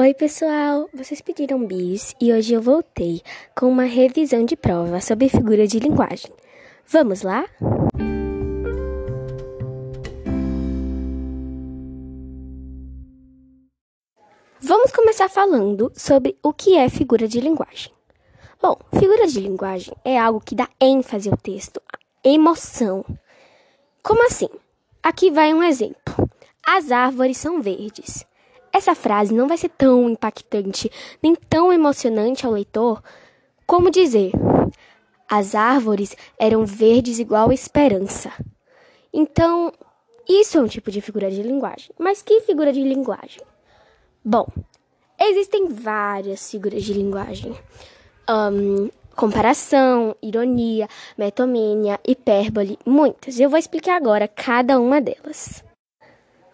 Oi, pessoal! Vocês pediram bis e hoje eu voltei com uma revisão de prova sobre figura de linguagem. Vamos lá? Vamos começar falando sobre o que é figura de linguagem. Bom, figura de linguagem é algo que dá ênfase ao texto, emoção. Como assim? Aqui vai um exemplo. As árvores são verdes. Essa frase não vai ser tão impactante nem tão emocionante ao leitor como dizer: as árvores eram verdes igual a esperança. Então, isso é um tipo de figura de linguagem. Mas que figura de linguagem? Bom, existem várias figuras de linguagem. Um, comparação, ironia, metomênia, hipérbole, muitas. Eu vou explicar agora cada uma delas.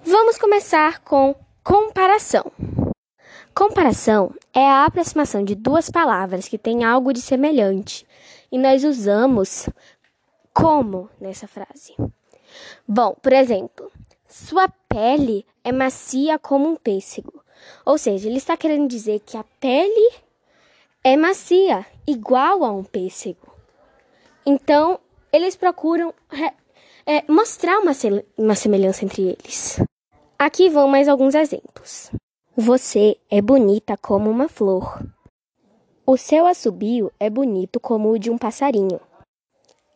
Vamos começar com Comparação. Comparação é a aproximação de duas palavras que têm algo de semelhante e nós usamos como nessa frase. Bom, por exemplo, sua pele é macia como um pêssego. Ou seja, ele está querendo dizer que a pele é macia, igual a um pêssego. Então, eles procuram é, mostrar uma, uma semelhança entre eles. Aqui vão mais alguns exemplos. Você é bonita como uma flor. O seu assobio é bonito como o de um passarinho.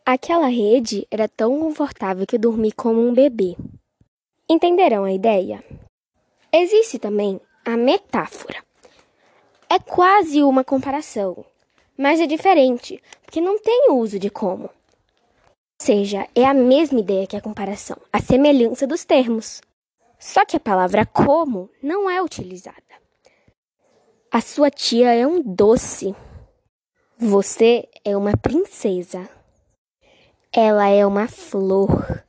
Aquela rede era tão confortável que dormi como um bebê. Entenderam a ideia? Existe também a metáfora. É quase uma comparação, mas é diferente, porque não tem uso de como. Ou seja, é a mesma ideia que a comparação, a semelhança dos termos. Só que a palavra como não é utilizada. A sua tia é um doce. Você é uma princesa. Ela é uma flor.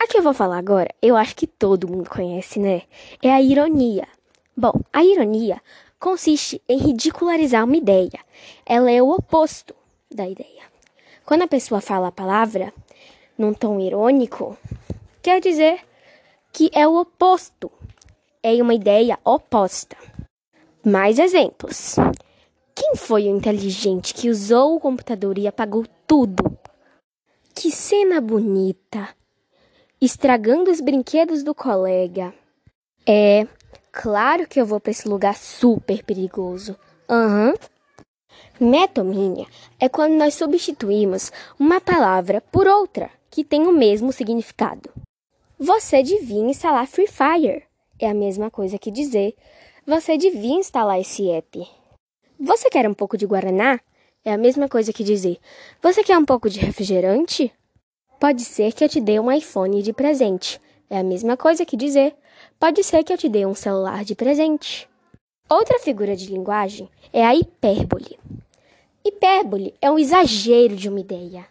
A que eu vou falar agora, eu acho que todo mundo conhece, né? É a ironia. Bom, a ironia consiste em ridicularizar uma ideia. Ela é o oposto da ideia. Quando a pessoa fala a palavra num tom irônico, quer dizer que é o oposto. É uma ideia oposta. Mais exemplos. Quem foi o inteligente que usou o computador e apagou tudo? Que cena bonita! Estragando os brinquedos do colega. É, claro que eu vou para esse lugar super perigoso. Aham. Uhum. Metomínia é quando nós substituímos uma palavra por outra que tem o mesmo significado. Você devia instalar Free Fire. É a mesma coisa que dizer você devia instalar esse app. Você quer um pouco de guaraná? É a mesma coisa que dizer você quer um pouco de refrigerante? Pode ser que eu te dê um iPhone de presente. É a mesma coisa que dizer pode ser que eu te dê um celular de presente. Outra figura de linguagem é a hipérbole. Hipérbole é um exagero de uma ideia.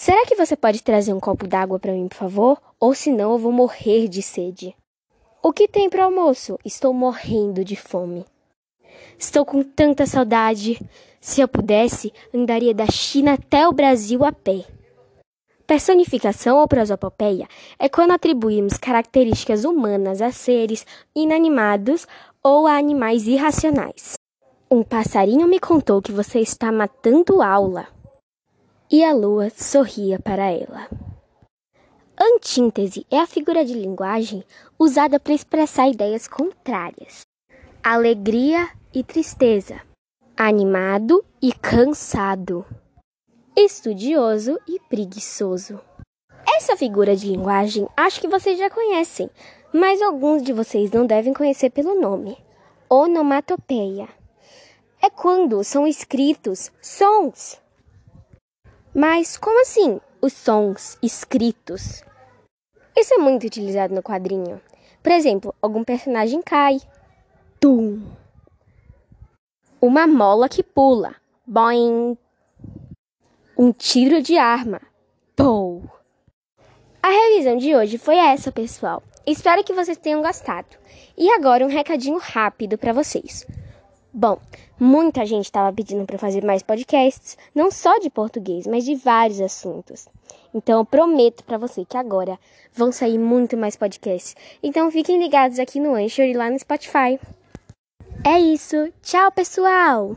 Será que você pode trazer um copo d'água para mim, por favor? Ou senão eu vou morrer de sede. O que tem para almoço? Estou morrendo de fome. Estou com tanta saudade. Se eu pudesse, andaria da China até o Brasil a pé. Personificação ou prosopopeia é quando atribuímos características humanas a seres inanimados ou a animais irracionais. Um passarinho me contou que você está matando aula e a lua sorria para ela. Antíntese é a figura de linguagem usada para expressar ideias contrárias: alegria e tristeza, animado e cansado, estudioso e preguiçoso. Essa figura de linguagem acho que vocês já conhecem, mas alguns de vocês não devem conhecer pelo nome: onomatopeia. É quando são escritos sons mas como assim os sons escritos? Isso é muito utilizado no quadrinho. Por exemplo, algum personagem cai. Tum. Uma mola que pula. Boing. Um tiro de arma. Pou. A revisão de hoje foi essa, pessoal. Espero que vocês tenham gostado. E agora um recadinho rápido para vocês. Bom, muita gente estava pedindo para fazer mais podcasts, não só de português, mas de vários assuntos. Então eu prometo para você que agora vão sair muito mais podcasts. Então fiquem ligados aqui no Anchor e lá no Spotify. É isso. Tchau, pessoal.